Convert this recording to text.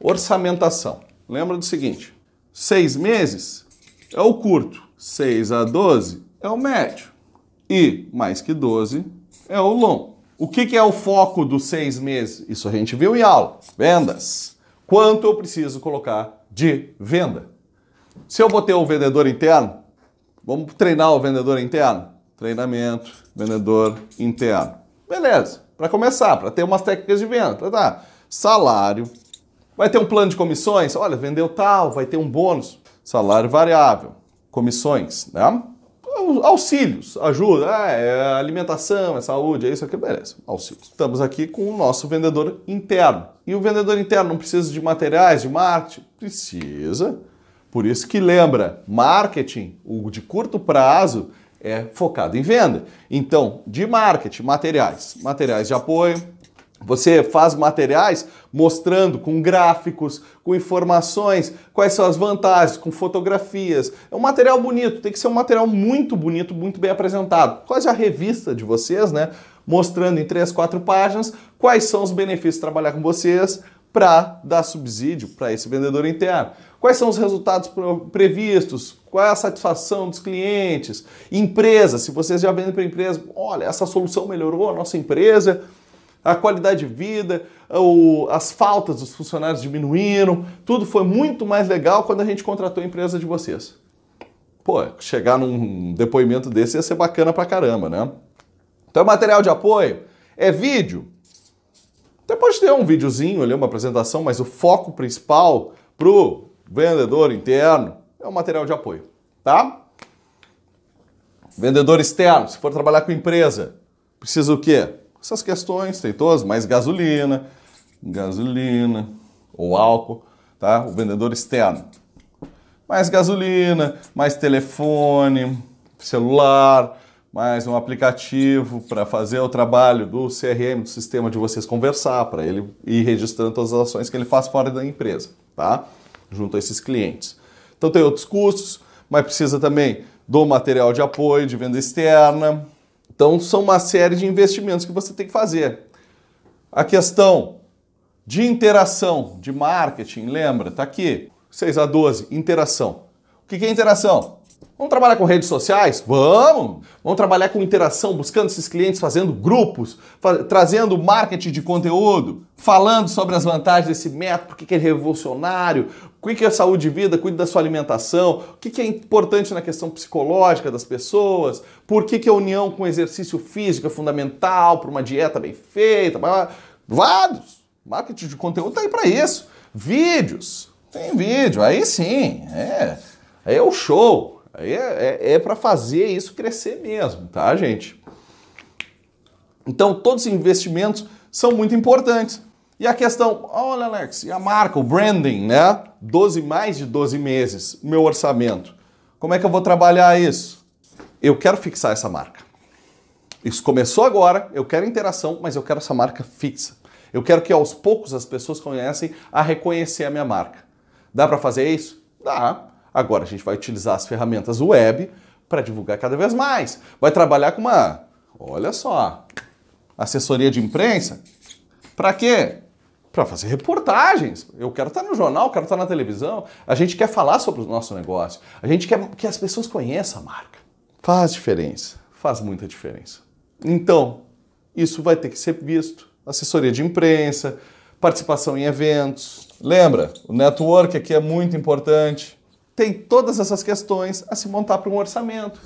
orçamentação. Lembra do seguinte: seis meses é o curto, 6 a 12 é o médio e mais que 12 é o longo. O que, que é o foco dos seis meses? Isso a gente viu em aula. Vendas. Quanto eu preciso colocar de venda? Se eu botei o vendedor interno, vamos treinar o vendedor interno? Treinamento, vendedor interno. Beleza. Para começar, para ter umas técnicas de venda, para dar salário, vai ter um plano de comissões, olha, vendeu tal, vai ter um bônus, salário variável, comissões, né? Auxílios, ajuda, é, é alimentação, é saúde, é isso aqui, beleza, auxílios. Estamos aqui com o nosso vendedor interno. E o vendedor interno não precisa de materiais, de marketing? Precisa. Por isso que lembra, marketing, o de curto prazo, é focado em venda. Então, de marketing, materiais, materiais de apoio, você faz materiais mostrando com gráficos, com informações, quais são as vantagens, com fotografias. É um material bonito, tem que ser um material muito bonito, muito bem apresentado. Quase a revista de vocês, né? Mostrando em três, quatro páginas quais são os benefícios de trabalhar com vocês para dar subsídio para esse vendedor interno. Quais são os resultados previstos? Qual é a satisfação dos clientes? Empresa, se vocês já vendem para empresa, olha, essa solução melhorou a nossa empresa a qualidade de vida, as faltas dos funcionários diminuíram, tudo foi muito mais legal quando a gente contratou a empresa de vocês. Pô, chegar num depoimento desse ia ser bacana pra caramba, né? Então, material de apoio é vídeo. Até pode ter um videozinho ali, uma apresentação, mas o foco principal pro vendedor interno é o material de apoio, tá? Vendedor externo, se for trabalhar com empresa, precisa o quê? Essas questões, tem todas, mais gasolina, gasolina ou álcool, tá? O vendedor externo. Mais gasolina, mais telefone, celular, mais um aplicativo para fazer o trabalho do CRM, do sistema de vocês conversar, para ele ir registrando todas as ações que ele faz fora da empresa, tá? Junto a esses clientes. Então tem outros custos, mas precisa também do material de apoio, de venda externa, então, são uma série de investimentos que você tem que fazer. A questão de interação, de marketing, lembra? Tá aqui, 6 a 12, interação. O que é interação? Vamos trabalhar com redes sociais? Vamos! Vamos trabalhar com interação, buscando esses clientes, fazendo grupos, trazendo marketing de conteúdo, falando sobre as vantagens desse método, por que é revolucionário, o que é saúde de vida, cuide da sua alimentação, o que é importante na questão psicológica das pessoas, por que a união com exercício físico é fundamental para uma dieta bem feita, vários. Marketing de conteúdo está aí para isso. Vídeos, tem vídeo, aí sim, é, aí é o show. Aí é, é, é para fazer isso crescer mesmo, tá, gente? Então, todos os investimentos são muito importantes. E a questão, olha, Alex, e a marca, o branding, né? 12, mais de 12 meses, meu orçamento. Como é que eu vou trabalhar isso? Eu quero fixar essa marca. Isso começou agora, eu quero interação, mas eu quero essa marca fixa. Eu quero que aos poucos as pessoas conhecem a reconhecer a minha marca. Dá para fazer isso? Dá. Agora a gente vai utilizar as ferramentas web para divulgar cada vez mais. Vai trabalhar com uma, olha só, assessoria de imprensa. Para quê? Para fazer reportagens. Eu quero estar no jornal, quero estar na televisão. A gente quer falar sobre o nosso negócio. A gente quer que as pessoas conheçam a marca. Faz diferença, faz muita diferença. Então, isso vai ter que ser visto. Assessoria de imprensa, participação em eventos. Lembra, o network aqui é muito importante tem todas essas questões a se montar para um orçamento.